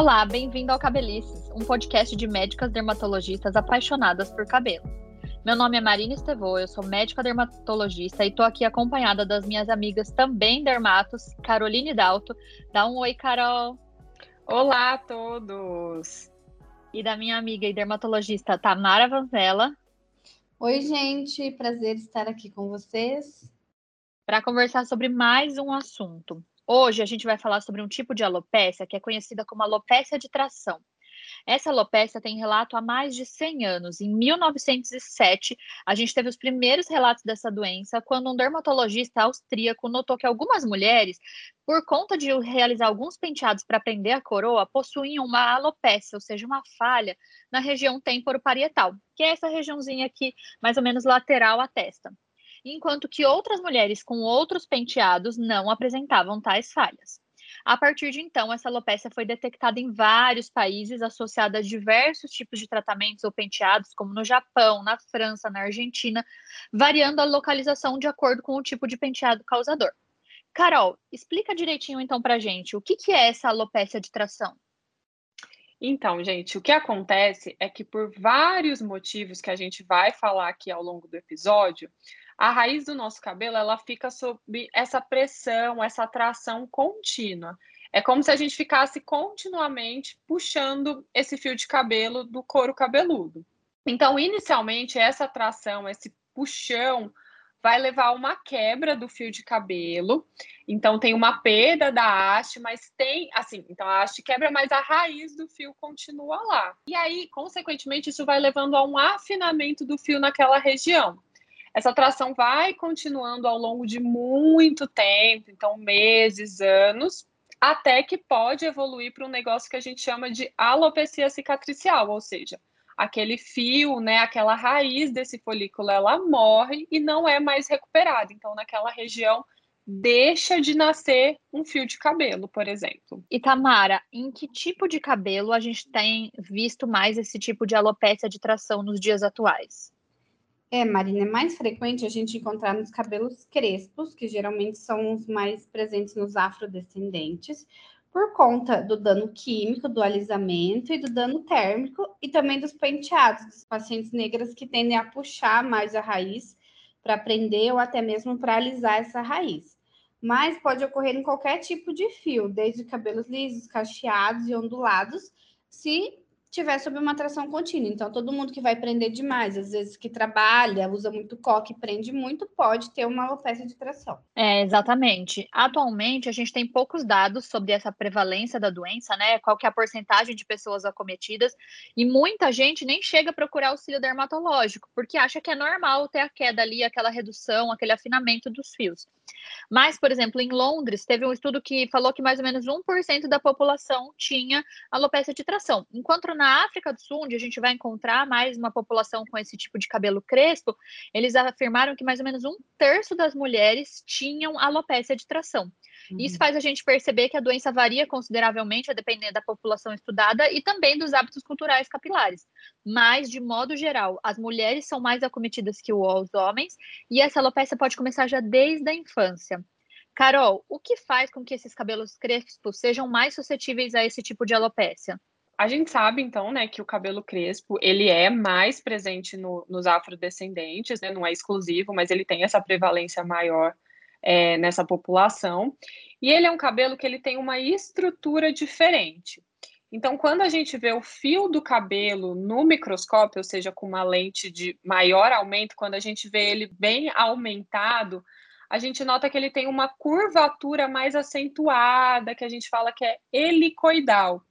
Olá, bem-vindo ao Cabelices, um podcast de médicas dermatologistas apaixonadas por cabelo. Meu nome é Marina Estevô, eu sou médica dermatologista e estou aqui acompanhada das minhas amigas também dermatos, Caroline Dalto. Dá um oi, Carol. Olá a todos. E da minha amiga e dermatologista Tamara Vanzella. Oi, gente, prazer estar aqui com vocês. Para conversar sobre mais um assunto. Hoje a gente vai falar sobre um tipo de alopécia que é conhecida como alopécia de tração. Essa alopécia tem relato há mais de 100 anos. Em 1907, a gente teve os primeiros relatos dessa doença quando um dermatologista austríaco notou que algumas mulheres, por conta de realizar alguns penteados para prender a coroa, possuíam uma alopécia, ou seja, uma falha na região temporoparietal, que é essa regiãozinha aqui, mais ou menos lateral à testa enquanto que outras mulheres com outros penteados não apresentavam tais falhas. A partir de então, essa alopecia foi detectada em vários países, associada a diversos tipos de tratamentos ou penteados, como no Japão, na França, na Argentina, variando a localização de acordo com o tipo de penteado causador. Carol, explica direitinho então para gente o que, que é essa alopecia de tração. Então, gente, o que acontece é que por vários motivos que a gente vai falar aqui ao longo do episódio, a raiz do nosso cabelo ela fica sob essa pressão, essa tração contínua. É como se a gente ficasse continuamente puxando esse fio de cabelo do couro cabeludo. Então, inicialmente, essa tração, esse puxão, vai levar uma quebra do fio de cabelo. Então, tem uma perda da haste, mas tem, assim, então a haste quebra, mas a raiz do fio continua lá. E aí, consequentemente, isso vai levando a um afinamento do fio naquela região essa tração vai continuando ao longo de muito tempo, então meses, anos, até que pode evoluir para um negócio que a gente chama de alopecia cicatricial, ou seja, aquele fio, né, aquela raiz desse folículo, ela morre e não é mais recuperada. Então, naquela região deixa de nascer um fio de cabelo, por exemplo. E Tamara, em que tipo de cabelo a gente tem visto mais esse tipo de alopecia de tração nos dias atuais? É, Marina, é mais frequente a gente encontrar nos cabelos crespos, que geralmente são os mais presentes nos afrodescendentes, por conta do dano químico, do alisamento e do dano térmico, e também dos penteados dos pacientes negras que tendem a puxar mais a raiz para prender ou até mesmo para alisar essa raiz. Mas pode ocorrer em qualquer tipo de fio, desde cabelos lisos, cacheados e ondulados, se tiver sob uma tração contínua. Então, todo mundo que vai prender demais, às vezes que trabalha, usa muito coque, prende muito, pode ter uma alopecia de tração. É, exatamente. Atualmente, a gente tem poucos dados sobre essa prevalência da doença, né? Qual que é a porcentagem de pessoas acometidas, e muita gente nem chega a procurar auxílio dermatológico, porque acha que é normal ter a queda ali, aquela redução, aquele afinamento dos fios. Mas, por exemplo, em Londres, teve um estudo que falou que mais ou menos 1% da população tinha alopecia de tração, enquanto na África do Sul, onde a gente vai encontrar mais uma população com esse tipo de cabelo crespo, eles afirmaram que mais ou menos um terço das mulheres tinham alopecia de tração. Uhum. Isso faz a gente perceber que a doença varia consideravelmente a depender da população estudada e também dos hábitos culturais capilares. Mas, de modo geral, as mulheres são mais acometidas que os homens e essa alopecia pode começar já desde a infância. Carol, o que faz com que esses cabelos crespos sejam mais suscetíveis a esse tipo de alopecia? A gente sabe, então, né, que o cabelo crespo, ele é mais presente no, nos afrodescendentes, né, não é exclusivo, mas ele tem essa prevalência maior é, nessa população. E ele é um cabelo que ele tem uma estrutura diferente. Então, quando a gente vê o fio do cabelo no microscópio, ou seja, com uma lente de maior aumento, quando a gente vê ele bem aumentado, a gente nota que ele tem uma curvatura mais acentuada, que a gente fala que é helicoidal.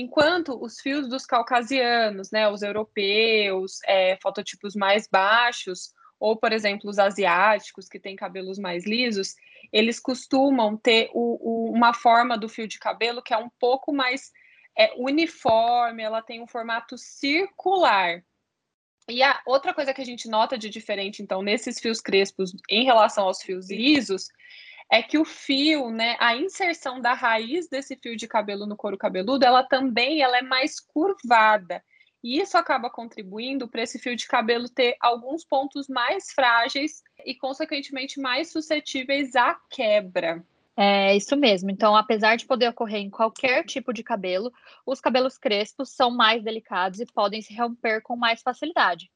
Enquanto os fios dos caucasianos, né, os europeus, é, fototipos mais baixos, ou, por exemplo, os asiáticos, que têm cabelos mais lisos, eles costumam ter o, o, uma forma do fio de cabelo que é um pouco mais é, uniforme, ela tem um formato circular. E a outra coisa que a gente nota de diferente, então, nesses fios crespos em relação aos fios lisos, é que o fio, né, a inserção da raiz desse fio de cabelo no couro cabeludo, ela também ela é mais curvada. E isso acaba contribuindo para esse fio de cabelo ter alguns pontos mais frágeis e, consequentemente, mais suscetíveis à quebra. É isso mesmo. Então, apesar de poder ocorrer em qualquer tipo de cabelo, os cabelos crespos são mais delicados e podem se romper com mais facilidade.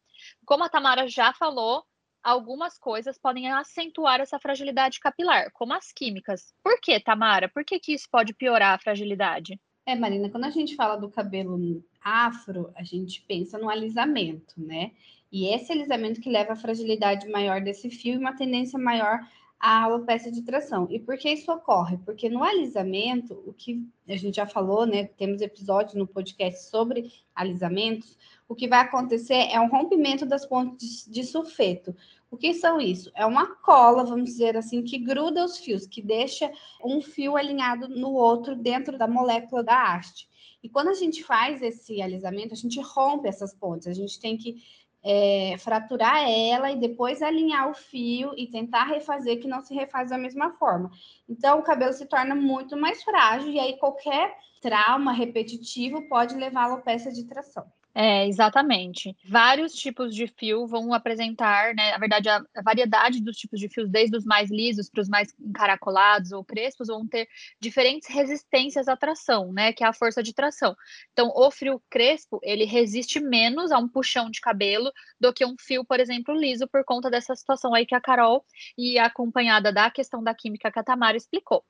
Como a Tamara já falou, algumas coisas podem acentuar essa fragilidade capilar, como as químicas. Por que, Tamara? Por que, que isso pode piorar a fragilidade? É, Marina, quando a gente fala do cabelo afro, a gente pensa no alisamento, né? E esse alisamento que leva a fragilidade maior desse fio e uma tendência maior a alopecia de tração. E por que isso ocorre? Porque no alisamento, o que a gente já falou, né? Temos episódios no podcast sobre alisamentos. O que vai acontecer é um rompimento das pontes de sulfeto. O que são isso? É uma cola, vamos dizer assim, que gruda os fios, que deixa um fio alinhado no outro dentro da molécula da haste. E quando a gente faz esse alisamento, a gente rompe essas pontes. A gente tem que é, fraturar ela e depois alinhar o fio e tentar refazer que não se refaz da mesma forma. Então, o cabelo se torna muito mais frágil e aí qualquer trauma repetitivo pode levar a alopecia de tração. É, exatamente. Vários tipos de fio vão apresentar, né? Na verdade, a, variedade dos tipos de fios, desde os mais lisos para os mais encaracolados ou crespos, vão ter diferentes resistências à tração, né? Que é a força de tração. Então, o fio crespo, ele resiste menos a um puxão de cabelo do que um fio, por exemplo, liso, por conta dessa situação aí que a Carol e acompanhada da questão da química a Tamara explicou.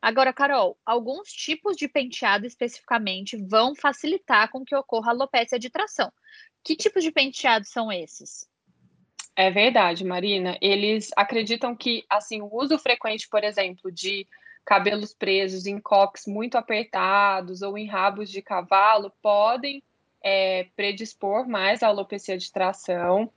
Agora, Carol, alguns tipos de penteado especificamente vão facilitar com que ocorra alopecia de tração. Que tipos de penteado são esses? É verdade, Marina. Eles acreditam que assim o uso frequente, por exemplo, de cabelos presos em coques muito apertados ou em rabos de cavalo podem é, predispor mais à alopecia de tração.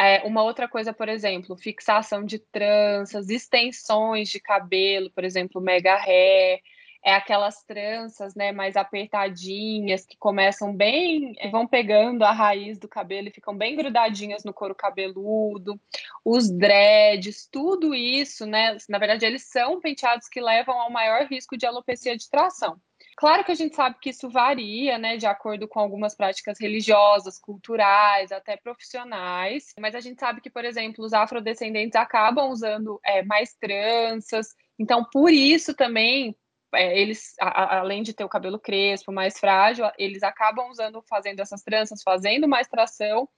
É, uma outra coisa, por exemplo, fixação de tranças, extensões de cabelo, por exemplo, mega hair, é aquelas tranças, né, mais apertadinhas que começam bem, vão pegando a raiz do cabelo e ficam bem grudadinhas no couro cabeludo, os dreads, tudo isso, né, na verdade eles são penteados que levam ao maior risco de alopecia de tração. Claro que a gente sabe que isso varia, né, de acordo com algumas práticas religiosas, culturais, até profissionais, mas a gente sabe que, por exemplo, os afrodescendentes acabam usando é, mais tranças, então por isso também é, eles, a, além de ter o cabelo crespo, mais frágil, eles acabam usando, fazendo essas tranças, fazendo mais tração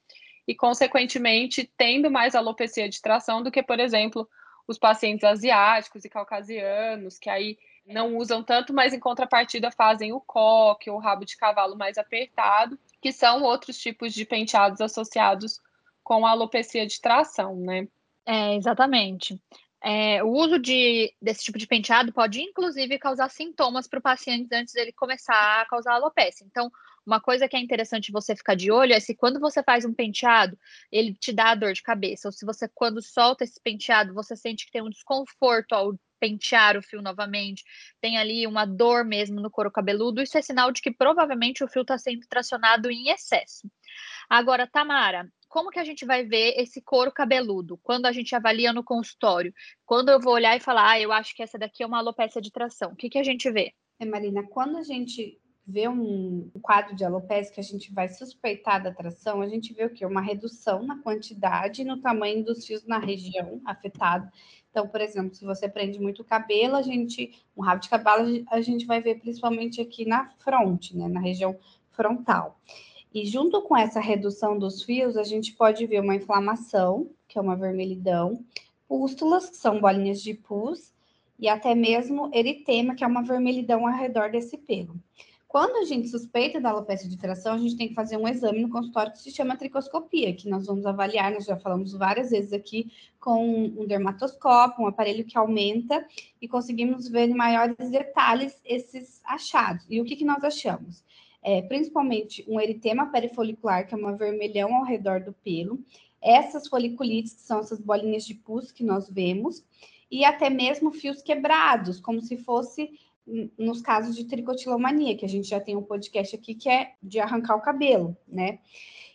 e, consequentemente, tendo mais alopecia de tração do que, por exemplo, os pacientes asiáticos e caucasianos, que aí não usam tanto, mas em contrapartida fazem o coque o rabo de cavalo mais apertado, que são outros tipos de penteados associados com a alopecia de tração, né? É, exatamente. É, o uso de, desse tipo de penteado pode, inclusive, causar sintomas para o paciente antes dele começar a causar alopecia. Então, uma coisa que é interessante você ficar de olho é se quando você faz um penteado, ele te dá dor de cabeça, ou se você, quando solta esse penteado, você sente que tem um desconforto ao pentear o fio novamente, tem ali uma dor mesmo no couro cabeludo, isso é sinal de que provavelmente o fio está sendo tracionado em excesso. Agora, Tamara, como que a gente vai ver esse couro cabeludo quando a gente avalia no consultório? Quando eu vou olhar e falar, ah, eu acho que essa daqui é uma alopecia de tração, o que, que a gente vê? É, Marina, quando a gente vê um quadro de alopecia que a gente vai suspeitar da tração, a gente vê o quê? Uma redução na quantidade e no tamanho dos fios na região afetada. Então, por exemplo, se você prende muito cabelo, a gente, um rabo de cabelo, a gente vai ver principalmente aqui na fronte, né, na região frontal. E junto com essa redução dos fios, a gente pode ver uma inflamação, que é uma vermelhidão, pústulas, que são bolinhas de pus, e até mesmo eritema, que é uma vermelhidão ao redor desse pelo. Quando a gente suspeita da alopecia de tração, a gente tem que fazer um exame no consultório que se chama tricoscopia, que nós vamos avaliar, nós já falamos várias vezes aqui, com um dermatoscópio, um aparelho que aumenta e conseguimos ver em maiores detalhes esses achados. E o que, que nós achamos? É, principalmente um eritema perifolicular, que é uma vermelhão ao redor do pelo, essas foliculites, que são essas bolinhas de pus que nós vemos, e até mesmo fios quebrados, como se fosse nos casos de tricotilomania, que a gente já tem um podcast aqui que é de arrancar o cabelo, né?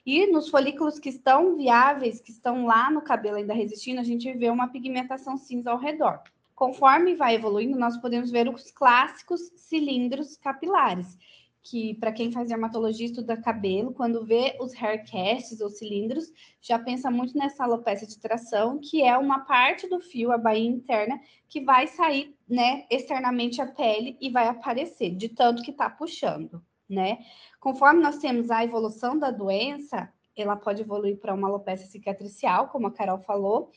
E nos folículos que estão viáveis, que estão lá no cabelo ainda resistindo, a gente vê uma pigmentação cinza ao redor. Conforme vai evoluindo, nós podemos ver os clássicos cilindros capilares, que para quem faz dermatologia estuda cabelo, quando vê os haircasts ou cilindros, já pensa muito nessa alopecia de tração, que é uma parte do fio, a baía interna, que vai sair né, externamente a pele e vai aparecer, de tanto que está puxando, né? Conforme nós temos a evolução da doença, ela pode evoluir para uma alopecia cicatricial, como a Carol falou,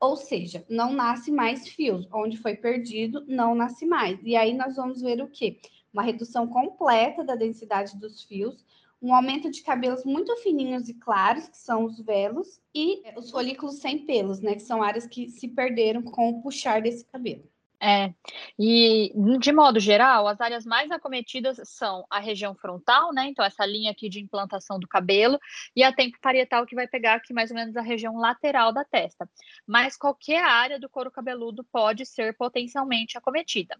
ou seja, não nasce mais fios, onde foi perdido, não nasce mais. E aí nós vamos ver o quê? Uma redução completa da densidade dos fios, um aumento de cabelos muito fininhos e claros, que são os velos, e os folículos sem pelos, né? Que são áreas que se perderam com o puxar desse cabelo. É, e de modo geral, as áreas mais acometidas são a região frontal, né? Então, essa linha aqui de implantação do cabelo, e a tempo parietal, que vai pegar aqui mais ou menos a região lateral da testa. Mas qualquer área do couro cabeludo pode ser potencialmente acometida.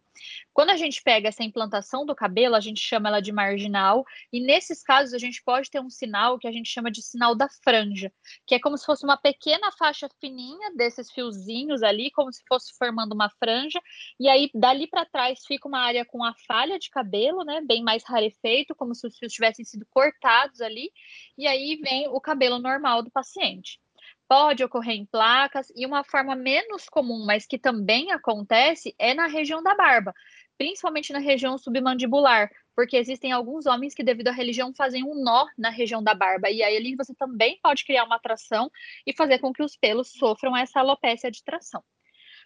Quando a gente pega essa implantação do cabelo, a gente chama ela de marginal, e nesses casos a gente pode ter um sinal que a gente chama de sinal da franja, que é como se fosse uma pequena faixa fininha desses fiozinhos ali, como se fosse formando uma franja e aí, dali para trás, fica uma área com a falha de cabelo, né? Bem mais rarefeito, como se os fios tivessem sido cortados ali. E aí vem o cabelo normal do paciente. Pode ocorrer em placas, e uma forma menos comum, mas que também acontece, é na região da barba, principalmente na região submandibular, porque existem alguns homens que, devido à religião, fazem um nó na região da barba, e aí ali você também pode criar uma atração e fazer com que os pelos sofram essa alopécia de tração.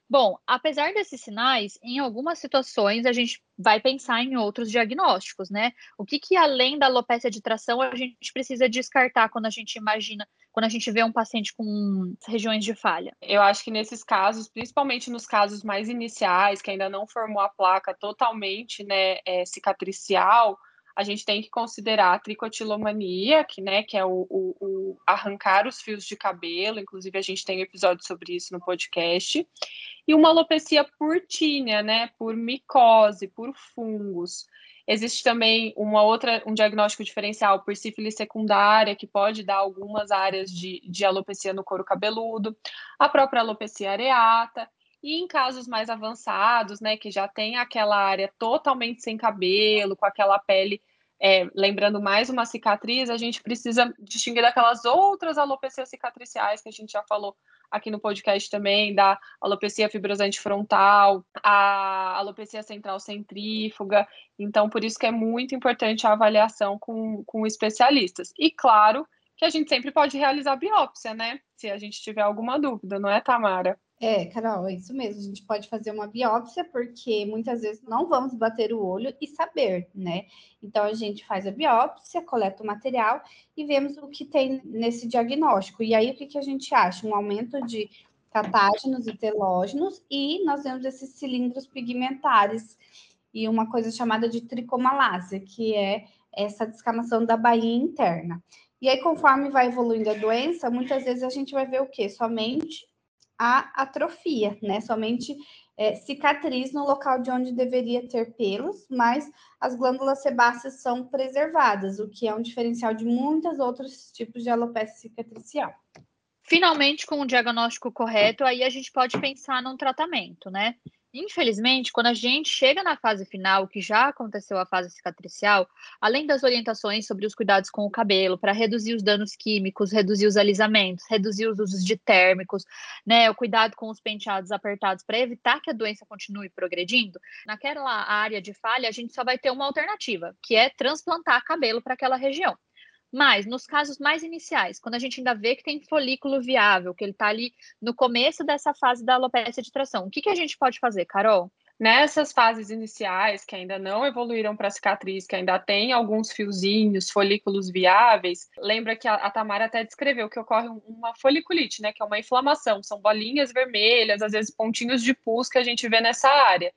Bom, apesar desses sinais, em algumas situações a gente vai pensar em outros diagnósticos, né? O que, que além da alopecia de tração a gente precisa descartar quando a gente imagina, quando a gente vê um paciente com regiões de falha? Eu acho que nesses casos, principalmente nos casos mais iniciais, que ainda não formou a placa totalmente, né, é, cicatricial, a gente tem que considerar a tricotilomania, que, né, que é o, o, o, arrancar os fios de cabelo, inclusive a gente tem um episódio sobre isso no podcast, e uma alopecia por tínia, né, por micose, por fungos. Existe também uma outra, um diagnóstico diferencial por sífilis secundária, que pode dar algumas áreas de, de alopecia no couro cabeludo, a própria alopecia areata, e em casos mais avançados, né, que já tem aquela área totalmente sem cabelo, com aquela pele é, lembrando mais uma cicatriz, a gente precisa distinguir daquelas outras alopecias cicatriciais que a gente já falou aqui no podcast também, da alopecia fibrosante frontal, a alopecia central centrífuga. Então, por isso que é muito importante a avaliação com, com especialistas. E, claro, que a gente sempre pode realizar biópsia, né? Se a gente tiver alguma dúvida, não é, Tamara? É, Carol, é isso mesmo. A gente pode fazer uma biópsia, porque muitas vezes não vamos bater o olho e saber, né? Então, a gente faz a biópsia, coleta o material e vemos o que tem nesse diagnóstico. E aí, o que, que a gente acha? Um aumento de catágenos e telógenos, e nós vemos esses cilindros pigmentares e uma coisa chamada de tricomalásia, que é essa descamação da bainha interna. E aí, conforme vai evoluindo a doença, muitas vezes a gente vai ver o quê? Somente a atrofia, né? Somente é, cicatriz no local de onde deveria ter pelos, mas as glândulas sebáceas são preservadas, o que é um diferencial de muitos outros tipos de alopecia cicatricial. Finalmente, com o diagnóstico correto, aí a gente pode pensar num tratamento, né? Infelizmente, quando a gente chega na fase final, que já aconteceu a fase cicatricial, além das orientações sobre os cuidados com o cabelo, para reduzir os danos químicos, reduzir os alisamentos, reduzir os usos de térmicos, né, o cuidado com os penteados apertados para evitar que a doença continue progredindo, naquela área de falha, a gente só vai ter uma alternativa, que é transplantar cabelo para aquela região. Mas nos casos mais iniciais, quando a gente ainda vê que tem folículo viável, que ele está ali no começo dessa fase da alopecia de tração, o que, que a gente pode fazer, Carol? Nessas fases iniciais, que ainda não evoluíram para cicatriz, que ainda tem alguns fiozinhos, folículos viáveis, lembra que a, a Tamara até descreveu que ocorre uma foliculite, né? Que é uma inflamação, são bolinhas vermelhas, às vezes pontinhos de pus que a gente vê nessa área.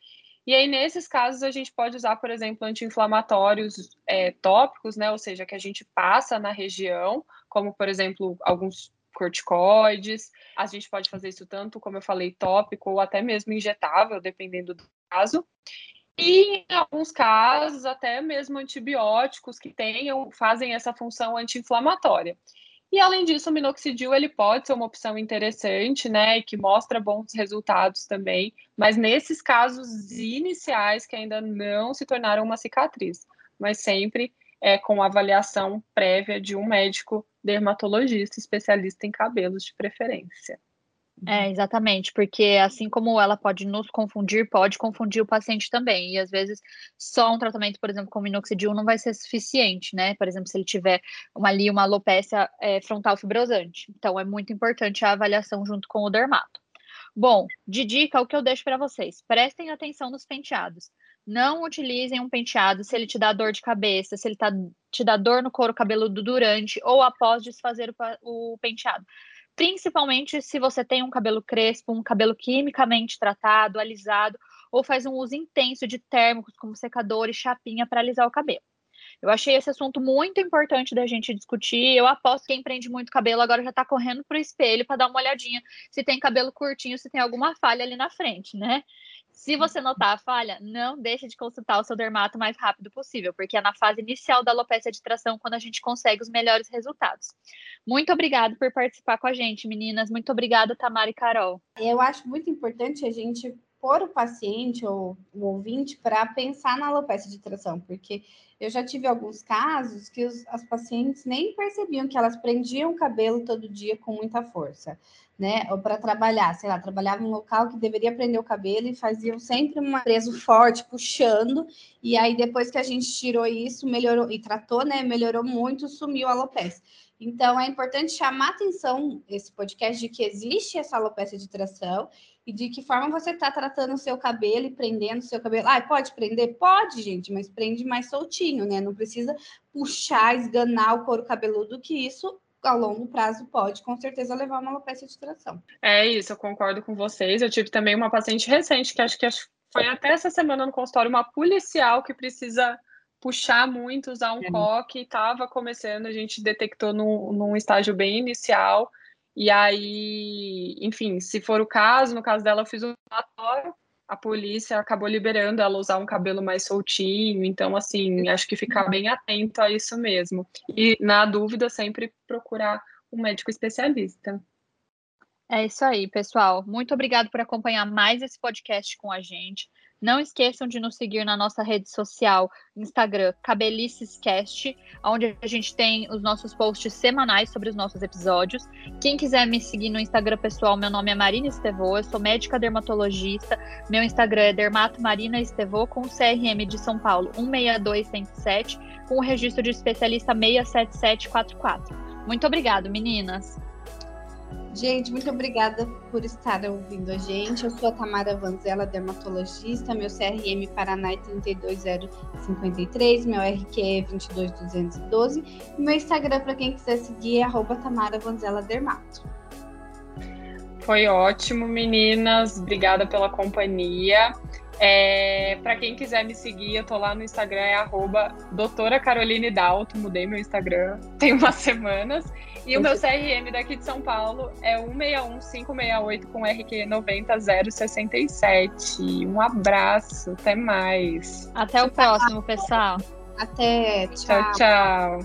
E aí, nesses casos, a gente pode usar, por exemplo, anti-inflamatórios é, tópicos, né? Ou seja, que a gente passa na região, como, por exemplo, alguns corticoides. A gente pode fazer isso tanto, como eu falei, tópico ou até mesmo injetável, dependendo do caso. E em alguns casos, até mesmo antibióticos que tenham, fazem essa função anti-inflamatória. E além disso, o minoxidil ele pode ser uma opção interessante, né, e que mostra bons resultados também, mas nesses casos iniciais que ainda não se tornaram uma cicatriz, mas sempre é com avaliação prévia de um médico dermatologista especialista em cabelos de preferência. É, exatamente, porque assim como ela pode nos confundir, pode confundir o paciente também. E às vezes só um tratamento, por exemplo, com minoxidil não vai ser suficiente, né? Por exemplo, se ele tiver uma, ali uma alopecia é, frontal fibrosante. Então é muito importante a avaliação junto com o dermato. Bom, de dica, o que eu deixo para vocês: prestem atenção nos penteados. Não utilizem um penteado se ele te dá dor de cabeça, se ele tá, te dá dor no couro cabeludo durante ou após desfazer o, o penteado principalmente se você tem um cabelo crespo, um cabelo quimicamente tratado, alisado, ou faz um uso intenso de térmicos como secador e chapinha para alisar o cabelo. Eu achei esse assunto muito importante da gente discutir. Eu aposto que quem prende muito cabelo agora já está correndo para o espelho para dar uma olhadinha se tem cabelo curtinho, se tem alguma falha ali na frente, né? Se você notar a falha, não deixe de consultar o seu dermato o mais rápido possível, porque é na fase inicial da alopecia de tração quando a gente consegue os melhores resultados. Muito obrigada por participar com a gente, meninas. Muito obrigada, Tamara e Carol. Eu acho muito importante a gente pôr o paciente ou o ouvinte para pensar na alopecia de tração, porque eu já tive alguns casos que os, as pacientes nem percebiam que elas prendiam o cabelo todo dia com muita força né? Ou para trabalhar, sei lá, trabalhava em um local que deveria prender o cabelo e faziam sempre um preso forte, puxando, e aí depois que a gente tirou isso, melhorou e tratou, né? Melhorou muito, sumiu a alopecia. Então é importante chamar atenção esse podcast de que existe essa alopecia de tração e de que forma você está tratando o seu cabelo e prendendo o seu cabelo. Ah, pode prender? Pode, gente, mas prende mais soltinho, né? Não precisa puxar, esganar o couro cabeludo, que isso a longo prazo pode com certeza levar uma alopecia de tração. É isso, eu concordo com vocês. Eu tive também uma paciente recente que acho que foi até essa semana no consultório, uma policial que precisa puxar muito, usar um é. coque, estava começando, a gente detectou no, num estágio bem inicial. E aí, enfim, se for o caso, no caso dela, eu fiz um relatório, a polícia acabou liberando ela usar um cabelo mais soltinho, então, assim, acho que ficar bem atento a isso mesmo. E, na dúvida, sempre procurar um médico especialista. É isso aí, pessoal. Muito obrigado por acompanhar mais esse podcast com a gente. Não esqueçam de nos seguir na nossa rede social, Instagram, CabelicesCast, onde a gente tem os nossos posts semanais sobre os nossos episódios. Quem quiser me seguir no Instagram pessoal, meu nome é Marina Estevô, eu sou médica dermatologista. Meu Instagram é Dermato Marina Estevô, com o CRM de São Paulo 16207, com o registro de especialista 67744. Muito obrigado, meninas. Gente, muito obrigada por estar ouvindo a gente. Eu sou a Tamara Vanzella, dermatologista. Meu CRM Paraná é 32053, meu RQ é 22212. E meu Instagram, para quem quiser seguir, é Tamara Vanzella Dermato. Foi ótimo, meninas. Obrigada pela companhia. É, para quem quiser me seguir, eu tô lá no Instagram, é arroba doutora Caroline Dalto, mudei meu Instagram tem umas semanas. E o meu CRM daqui de São Paulo é 161568 com RQ 90067. Um abraço, até mais. Até o próximo, pessoal. Até, tchau. Tchau, tchau.